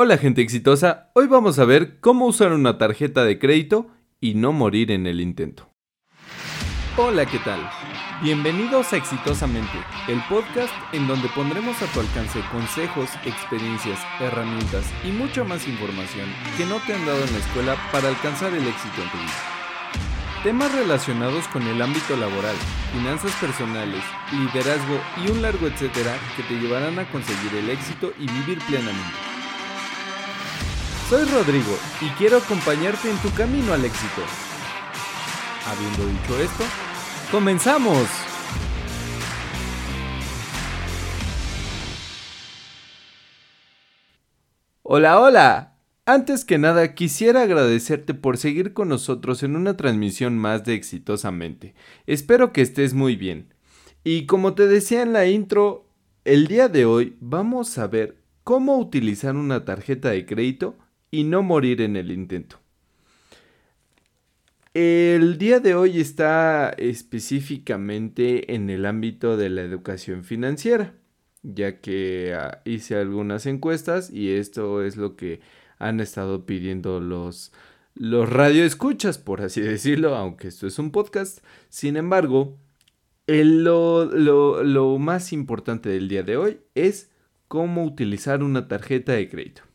Hola gente exitosa, hoy vamos a ver cómo usar una tarjeta de crédito y no morir en el intento. Hola, ¿qué tal? Bienvenidos a Exitosamente, el podcast en donde pondremos a tu alcance consejos, experiencias, herramientas y mucha más información que no te han dado en la escuela para alcanzar el éxito en tu vida. Temas relacionados con el ámbito laboral, finanzas personales, liderazgo y un largo etcétera que te llevarán a conseguir el éxito y vivir plenamente. Soy Rodrigo y quiero acompañarte en tu camino al éxito. Habiendo dicho esto, ¡comenzamos! Hola, hola. Antes que nada, quisiera agradecerte por seguir con nosotros en una transmisión más de Exitosamente. Espero que estés muy bien. Y como te decía en la intro, el día de hoy vamos a ver cómo utilizar una tarjeta de crédito y no morir en el intento. El día de hoy está específicamente en el ámbito de la educación financiera, ya que ah, hice algunas encuestas y esto es lo que han estado pidiendo los, los radioescuchas, por así decirlo, aunque esto es un podcast. Sin embargo, lo, lo más importante del día de hoy es cómo utilizar una tarjeta de crédito.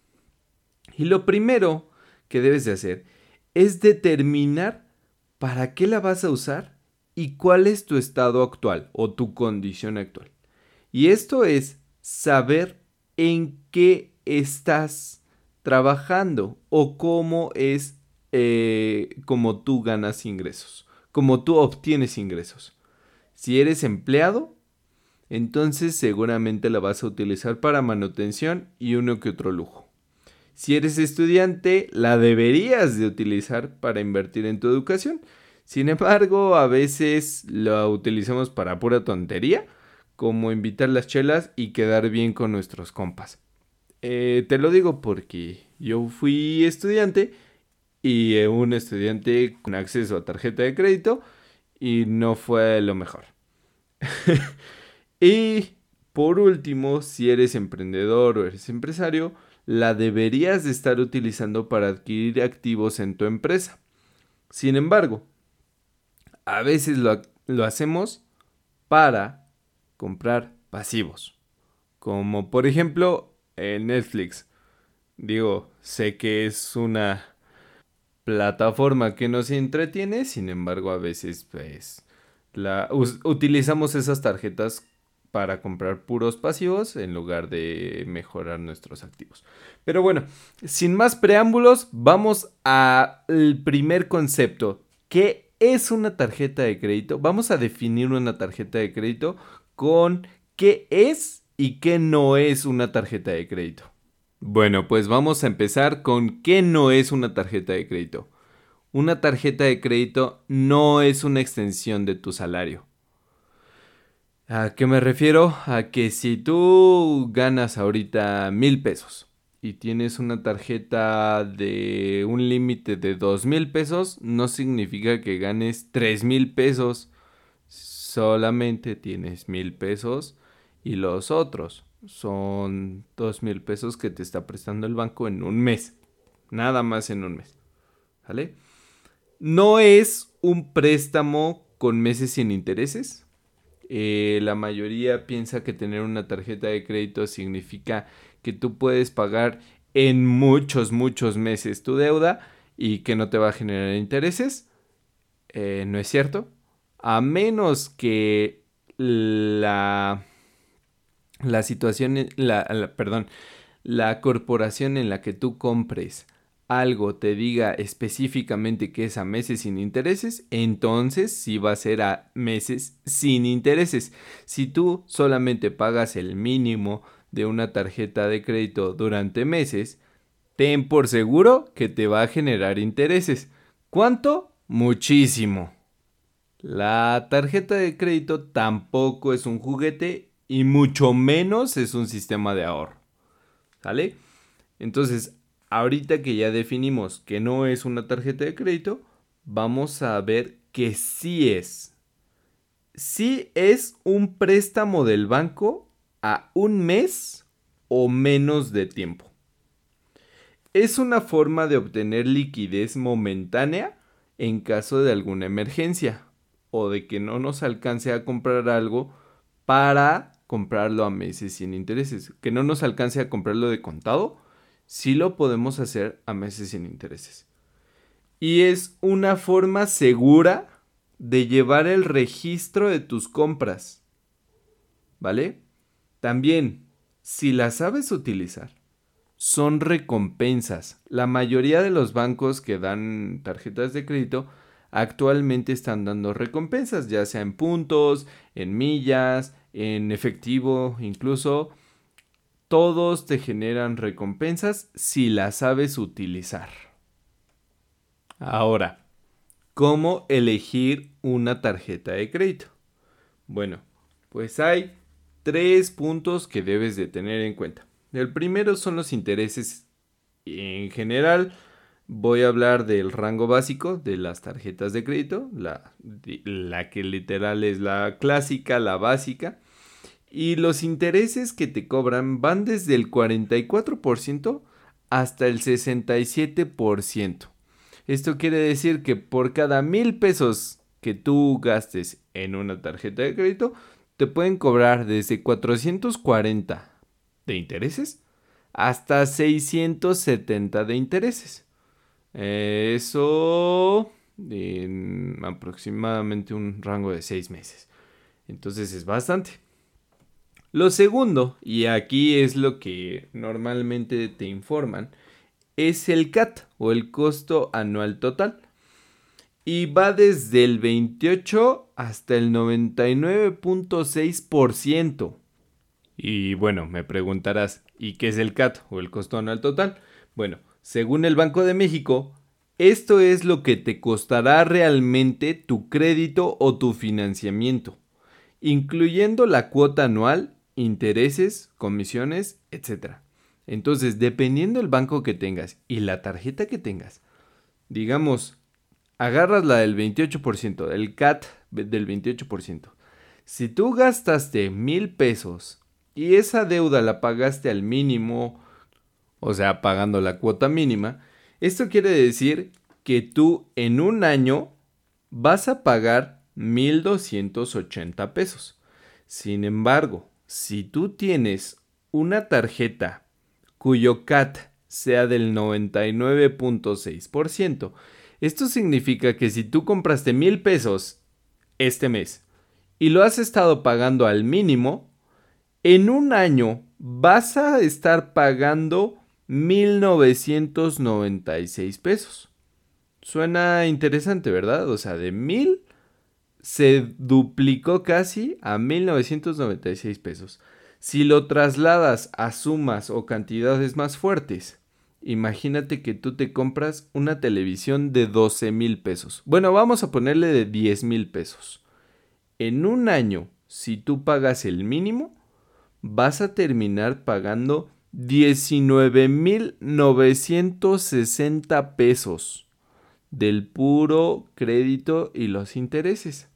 Y lo primero que debes de hacer es determinar para qué la vas a usar y cuál es tu estado actual o tu condición actual. Y esto es saber en qué estás trabajando o cómo es eh, como tú ganas ingresos, cómo tú obtienes ingresos. Si eres empleado, entonces seguramente la vas a utilizar para manutención y uno que otro lujo. Si eres estudiante, la deberías de utilizar para invertir en tu educación. Sin embargo, a veces la utilizamos para pura tontería, como invitar las chelas y quedar bien con nuestros compas. Eh, te lo digo porque yo fui estudiante y un estudiante con acceso a tarjeta de crédito y no fue lo mejor. y por último, si eres emprendedor o eres empresario, la deberías de estar utilizando para adquirir activos en tu empresa. Sin embargo, a veces lo, hacemos para comprar pasivos. Como por ejemplo en Netflix. Digo, sé que es una plataforma que nos entretiene, sin embargo a veces pues la, utilizamos esas tarjetas para comprar puros pasivos en lugar de mejorar nuestros activos. Pero bueno, sin más preámbulos, vamos al primer concepto. ¿Qué es una tarjeta de crédito? Vamos a definir una tarjeta de crédito con qué es y qué no es una tarjeta de crédito. Bueno, pues vamos a empezar con qué no es una tarjeta de crédito. Una tarjeta de crédito no es una extensión de tu salario. ¿A qué me refiero? A que si tú ganas ahorita mil pesos y tienes una tarjeta de un límite de dos mil pesos, no significa que ganes tres mil pesos. Solamente tienes mil pesos y los otros son dos mil pesos que te está prestando el banco en un mes. Nada más en un mes. ¿Vale? No es un préstamo con meses sin intereses eh, la mayoría piensa que tener una tarjeta de crédito significa que tú puedes pagar en muchos, muchos meses tu deuda y que no te va a generar intereses. Eh, no es cierto. A menos que la, la situación, la, perdón, la corporación en la que tú compres algo te diga específicamente que es a meses sin intereses, entonces sí va a ser a meses sin intereses. Si tú solamente pagas el mínimo de una tarjeta de crédito durante meses, ten por seguro que te va a generar intereses. ¿Cuánto? Muchísimo. La tarjeta de crédito tampoco es un juguete y mucho menos es un sistema de ahorro. ¿Sale? Entonces, ahorita que ya definimos que no es una tarjeta de crédito, vamos a ver que sí es. Sí es un préstamo del banco a un mes o menos de tiempo. es una forma de obtener liquidez momentánea en caso de alguna emergencia o de que no nos alcance a comprar algo para comprarlo a meses sin intereses. Que no nos alcance a comprarlo de contado, sí lo podemos hacer a meses sin intereses. Y es una forma segura de llevar el registro de tus compras. ¿Vale? También, si la sabes utilizar, son recompensas. La mayoría de los bancos que dan tarjetas de crédito actualmente están dando recompensas, ya sea en puntos, en millas, en efectivo, incluso. Todos te generan recompensas si las sabes utilizar. Ahora, ¿cómo elegir una tarjeta de crédito? Bueno, pues hay tres puntos que debes de tener en cuenta. El primero son los intereses en general. Voy a hablar del rango básico de las tarjetas de crédito, la, la que literal es la clásica, la básica. Y los intereses que te cobran van desde el 44% hasta el 67%. Esto quiere decir que por cada mil pesos que tú gastes en una tarjeta de crédito, te pueden cobrar desde 440 de intereses hasta 670 de intereses. Eso en aproximadamente un rango de 6 meses. Entonces es bastante. Lo segundo, y aquí es lo que normalmente te informan, es el CAT o el costo anual total. Y va desde el 28 hasta el 99.6%. Y bueno, me preguntarás, ¿y qué es el CAT o el costo anual total? Bueno, según el Banco de México, esto es lo que te costará realmente tu crédito o tu financiamiento, incluyendo la cuota anual, intereses, comisiones, etc. Entonces, dependiendo del banco que tengas y la tarjeta que tengas, digamos, agarras la del 28%, el CAT del 28%. Si tú gastaste mil pesos y esa deuda la pagaste al mínimo, o sea, pagando la cuota mínima, esto quiere decir que tú en un año vas a pagar 1.280 pesos. Sin embargo, si tú tienes una tarjeta cuyo CAT sea del 99.6%, esto significa que si tú compraste mil pesos este mes y lo has estado pagando al mínimo, en un año vas a estar pagando 1.996 pesos. Suena interesante, ¿verdad? O sea, de 1.000 se duplicó casi a 1.996 pesos. Si lo trasladas a sumas o cantidades más fuertes, imagínate que tú te compras una televisión de 12 mil pesos. Bueno, vamos a ponerle de 10 mil pesos. En un año, si tú pagas el mínimo, vas a terminar pagando 19.960 pesos del puro crédito y los intereses.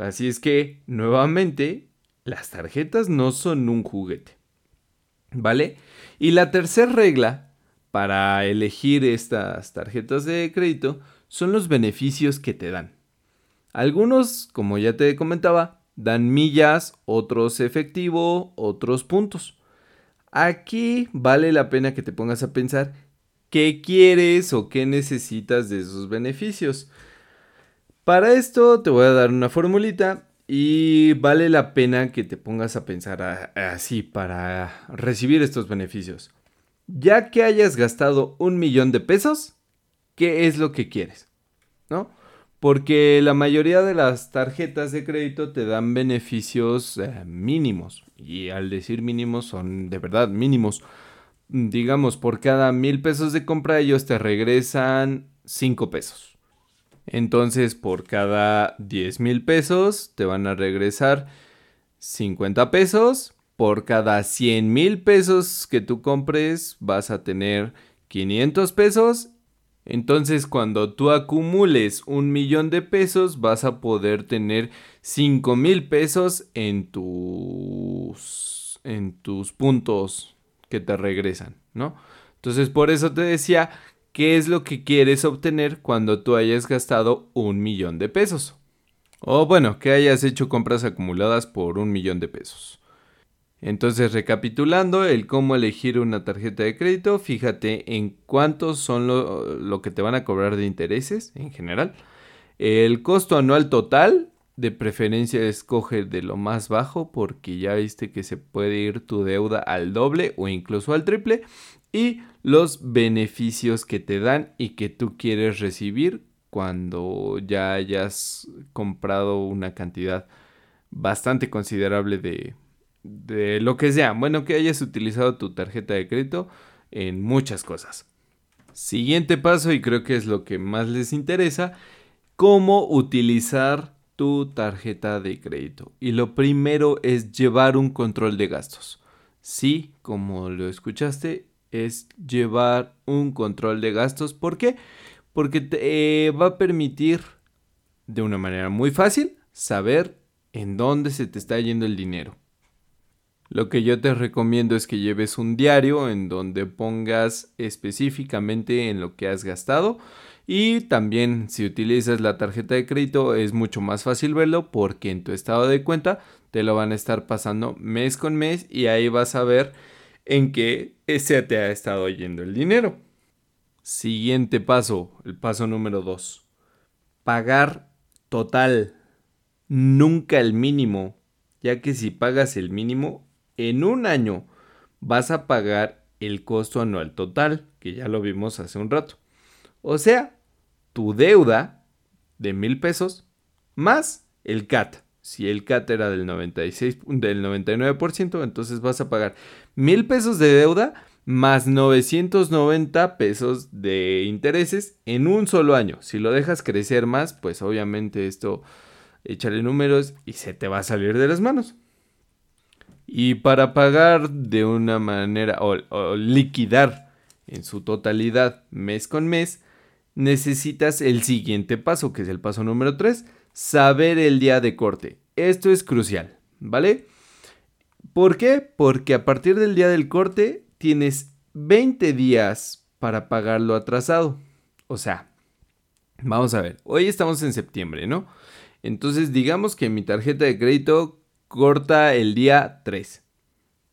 Así es que, nuevamente, las tarjetas no son un juguete. ¿Vale? Y la tercera regla para elegir estas tarjetas de crédito son los beneficios que te dan. Algunos, como ya te comentaba, dan millas, otros efectivo, otros puntos. Aquí vale la pena que te pongas a pensar qué quieres o qué necesitas de esos beneficios. Para esto te voy a dar una formulita y vale la pena que te pongas a pensar así para recibir estos beneficios. Ya que hayas gastado un millón de pesos, ¿qué es lo que quieres? ¿No? Porque la mayoría de las tarjetas de crédito te dan beneficios eh, mínimos. Y al decir mínimos son de verdad mínimos. Digamos, por cada mil pesos de compra ellos te regresan cinco pesos. Entonces, por cada diez mil pesos te van a regresar 50 pesos. Por cada 100 mil pesos que tú compres vas a tener 500 pesos entonces, cuando tú acumules un millón de pesos, vas a poder tener 5 mil pesos en tus, en tus puntos que te regresan, ¿no? Entonces por eso te decía qué es lo que quieres obtener cuando tú hayas gastado un millón de pesos. O bueno, que hayas hecho compras acumuladas por un millón de pesos. Entonces, recapitulando el cómo elegir una tarjeta de crédito, fíjate en cuántos son lo, lo, que te van a cobrar de intereses en general. El costo anual total, de preferencia escoge de lo más bajo porque ya viste que se puede ir tu deuda al doble o incluso al triple. Y los beneficios que te dan y que tú quieres recibir cuando ya hayas comprado una cantidad bastante considerable de, de lo que sea. Bueno, que hayas utilizado tu tarjeta de crédito en muchas cosas. Siguiente paso, y creo que es lo que más les interesa, cómo utilizar tu tarjeta de crédito. Y lo primero es llevar un control de gastos. Sí, como lo escuchaste, es llevar un control de gastos. ¿Por qué? porque te eh, va a permitir de una manera muy fácil saber en dónde se te está yendo el dinero. Lo que yo te recomiendo es que lleves un diario en donde pongas específicamente en lo que has gastado y también si utilizas la tarjeta de crédito es mucho más fácil verlo porque en tu estado de cuenta te lo van a estar pasando mes con mes y ahí vas a ver en qué se te ha estado yendo el dinero. Siguiente paso, el paso número 2. Pagar total, nunca el mínimo, ya que si pagas el mínimo, en un año vas a pagar el costo anual total, que ya lo vimos hace un rato. O sea, tu deuda de mil pesos más el CAT. Si el CAT era del 96, del 99%, entonces vas a pagar mil pesos de deuda más 990 pesos de intereses en un solo año. Si lo dejas crecer más, pues obviamente esto échale números y se te va a salir de las manos. Y para pagar de una manera o, liquidar en su totalidad mes con mes, necesitas el siguiente paso, que es el paso número 3, saber el día de corte. Esto es crucial, ¿vale? ¿Por qué? Porque a partir del día del corte tienes 20 días para pagarlo atrasado. O sea, vamos a ver, hoy estamos en septiembre, ¿no? Entonces digamos que mi tarjeta de crédito corta el día 3.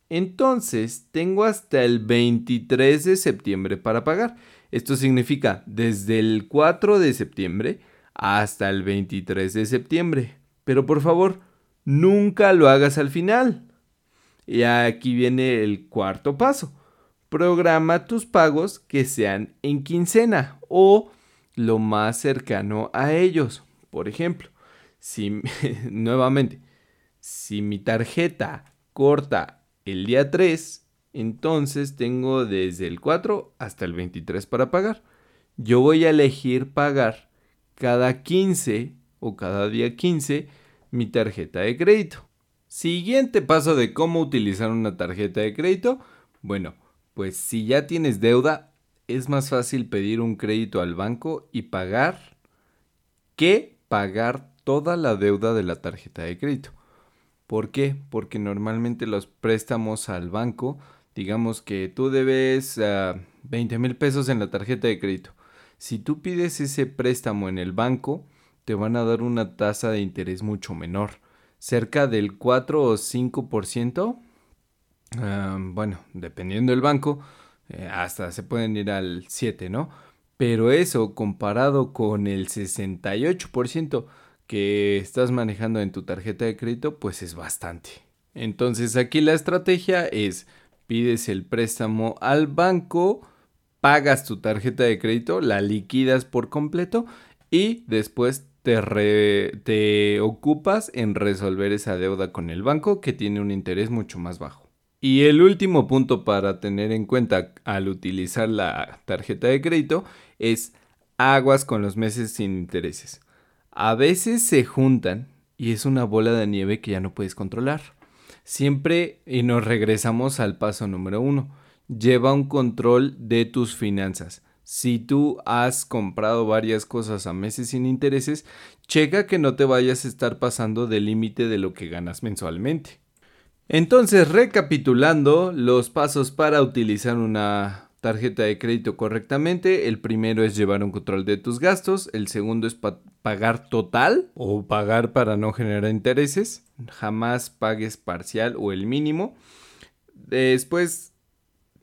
Entonces tengo hasta el 23 de septiembre para pagar. Esto significa desde el 4 de septiembre hasta el 23 de septiembre. Pero por favor, nunca lo hagas al final. Y aquí viene el cuarto paso. Programa tus pagos que sean en quincena o lo más cercano a ellos. Por ejemplo, si nuevamente, si mi tarjeta corta el día 3, entonces tengo desde el 4 hasta el 23 para pagar. Yo voy a elegir pagar cada 15 o cada día 15 mi tarjeta de crédito. Siguiente paso de cómo utilizar una tarjeta de crédito. Bueno, pues si ya tienes deuda, es más fácil pedir un crédito al banco y pagar que pagar toda la deuda de la tarjeta de crédito. ¿Por qué? Porque normalmente los préstamos al banco, digamos que tú debes 20 ah, mil pesos en la tarjeta de crédito. Si tú pides ese préstamo en el banco, te van a dar una tasa de interés mucho menor cerca del 4 o 5%. bueno, dependiendo del banco, eh, hasta se pueden ir al 7, ¿no? Pero eso comparado con el 68% que estás manejando en tu tarjeta de crédito, pues es bastante. Entonces aquí la estrategia es pides el préstamo al banco, pagas tu tarjeta de crédito, la liquidas por completo y después te, ocupas en resolver esa deuda con el banco que tiene un interés mucho más bajo. Y el último punto para tener en cuenta al utilizar la tarjeta de crédito es aguas con los meses sin intereses. A veces se juntan y es una bola de nieve que ya no puedes controlar. Siempre y nos regresamos al paso número uno. Lleva un control de tus finanzas. Si tú has comprado varias cosas a meses sin intereses, checa que no te vayas a estar pasando del límite de lo que ganas mensualmente. Entonces, recapitulando los pasos para utilizar una tarjeta de crédito correctamente, el primero es llevar un control de tus gastos, el segundo es pagar total o pagar para no generar intereses, jamás pagues parcial o el mínimo. Después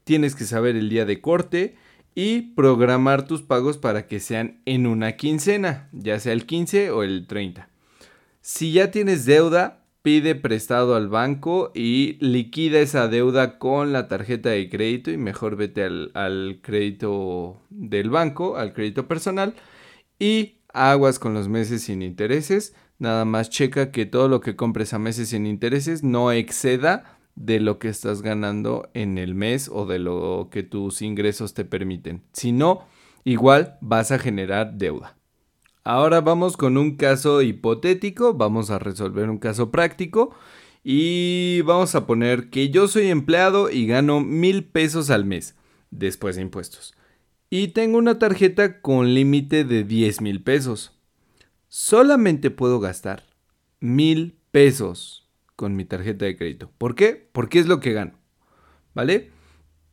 tienes que saber el día de corte y programar tus pagos para que sean en una quincena, ya sea el 15 o el 30. Si ya tienes deuda, pide prestado al banco y liquida esa deuda con la tarjeta de crédito y mejor vete al, crédito del banco, al crédito personal y aguas con los meses sin intereses. Nada más checa que todo lo que compres a meses sin intereses no exceda de lo que estás ganando en el mes o de lo que tus ingresos te permiten. Si no, igual vas a generar deuda. Ahora vamos con un caso hipotético, vamos a resolver un caso práctico y vamos a poner que yo soy empleado y gano mil pesos al mes después de impuestos. Y tengo una tarjeta con límite de 10 mil pesos. Solamente puedo gastar mil pesos con mi tarjeta de crédito. ¿Por qué? Porque es lo que gano. ¿Vale?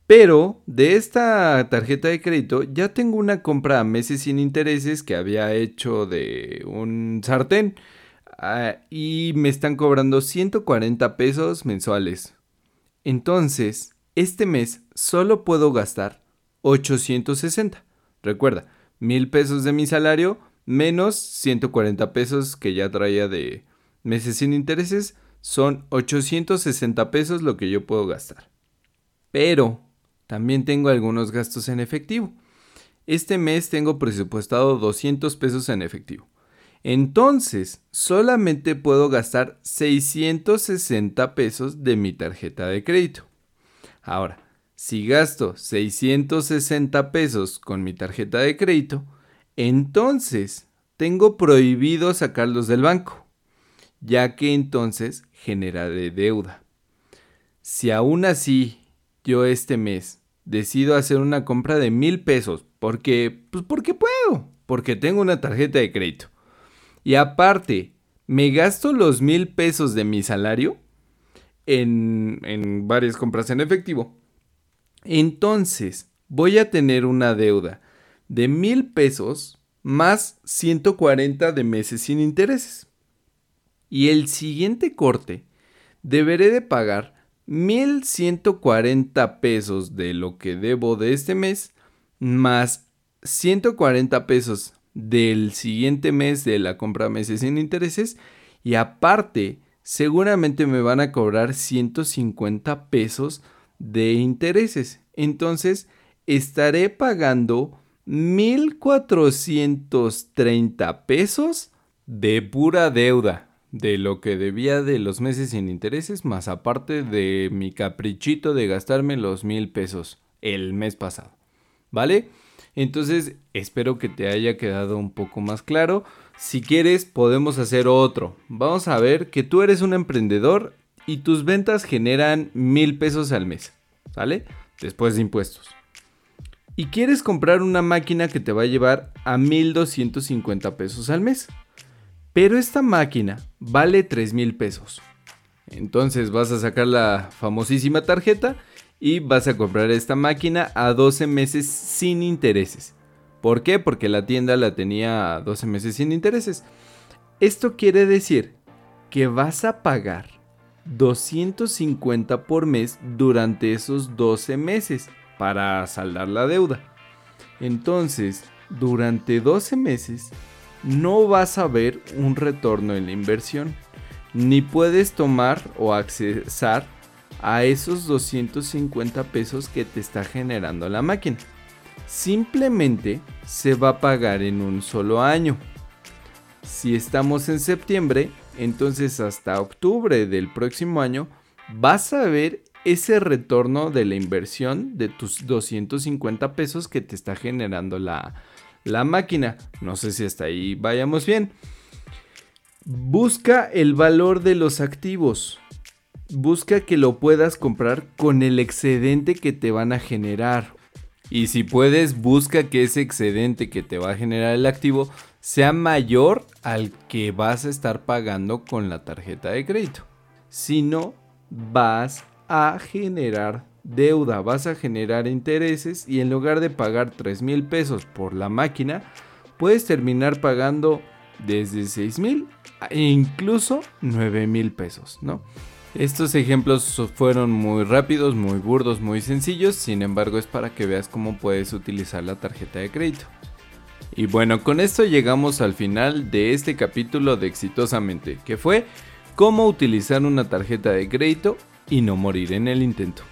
Pero de esta tarjeta de crédito ya tengo una compra a meses sin intereses que había hecho de un sartén ah, y me están cobrando 140 pesos mensuales. Entonces, este mes solo puedo gastar 860. Recuerda, mil pesos de mi salario menos 140 pesos que ya traía de meses sin intereses son 860 pesos lo que yo puedo gastar. Pero también tengo algunos gastos en efectivo. Este mes tengo presupuestado 200 pesos en efectivo. Entonces, solamente puedo gastar 660 pesos de mi tarjeta de crédito. Ahora, si gasto 660 pesos con mi tarjeta de crédito, entonces tengo prohibido sacarlos del banco, ya que entonces generaré deuda. Si aún así yo este mes decido hacer una compra de mil pesos. Porque, pues porque puedo. Porque tengo una tarjeta de crédito. Y aparte, me gasto los mil pesos de mi salario en, en varias compras en efectivo. Entonces, voy a tener una deuda de mil pesos más 140 de meses sin intereses. Y el siguiente corte deberé de pagar 1140 pesos de lo que debo de este mes, más 140 pesos del siguiente mes de la compra meses sin intereses, y aparte, seguramente me van a cobrar 150 pesos de intereses. Entonces, estaré pagando 1430 pesos de pura deuda de lo que debía de los meses sin intereses, más aparte de mi caprichito de gastarme los mil pesos el mes pasado. ¿Vale? Entonces espero que te haya quedado un poco más claro. Si quieres podemos hacer otro. Vamos a ver que tú eres un emprendedor y tus ventas generan mil pesos al mes. ¿Vale? Después de impuestos. Y quieres comprar una máquina que te va a llevar a 1250 pesos al mes. Pero esta máquina vale 3 mil pesos. Entonces vas a sacar la famosísima tarjeta y vas a comprar esta máquina a 12 meses sin intereses. ¿Por qué? Porque la tienda la tenía a 12 meses sin intereses. Esto quiere decir que vas a pagar 250 por mes durante esos 12 meses para saldar la deuda. Entonces, durante 12 meses no vas a ver un retorno en la inversión, ni puedes tomar o accesar a esos 250 pesos que te está generando la máquina. Simplemente se va a pagar en un solo año. Si estamos en septiembre, entonces hasta octubre del próximo año vas a ver ese retorno de la inversión de tus 250 pesos que te está generando la, la máquina. No sé si hasta ahí vayamos bien. Busca el valor de los activos. Busca que lo puedas comprar con el excedente que te van a generar. Y si puedes, busca que ese excedente que te va a generar el activo sea mayor al que vas a estar pagando con la tarjeta de crédito. Si no, vas a generar deuda vas a generar intereses y en lugar de pagar 3 mil pesos por la máquina, puedes terminar pagando desde 6 mil e incluso 9 mil pesos, ¿no? Estos ejemplos fueron muy rápidos, muy burdos, muy sencillos, sin embargo es para que veas cómo puedes utilizar la tarjeta de crédito. Y bueno, con esto llegamos al final de este capítulo de Exitosamente, que fue cómo utilizar una tarjeta de crédito y no morir en el intento.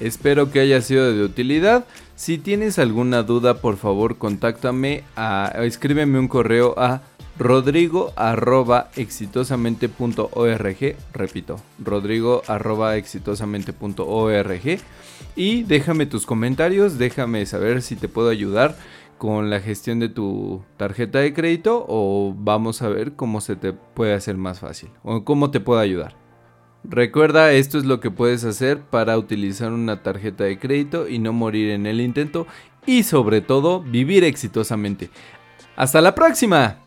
Espero que haya sido de utilidad. Si tienes alguna duda, por favor, contáctame a escríbeme un correo a rodrigo repito, rodrigo y déjame tus comentarios, déjame saber si te puedo ayudar con la gestión de tu tarjeta de crédito o vamos a ver cómo se te puede hacer más fácil o cómo te puedo ayudar. Recuerda, esto es lo que puedes hacer para utilizar una tarjeta de crédito y no morir en el intento y sobre todo vivir exitosamente. ¡Hasta la próxima!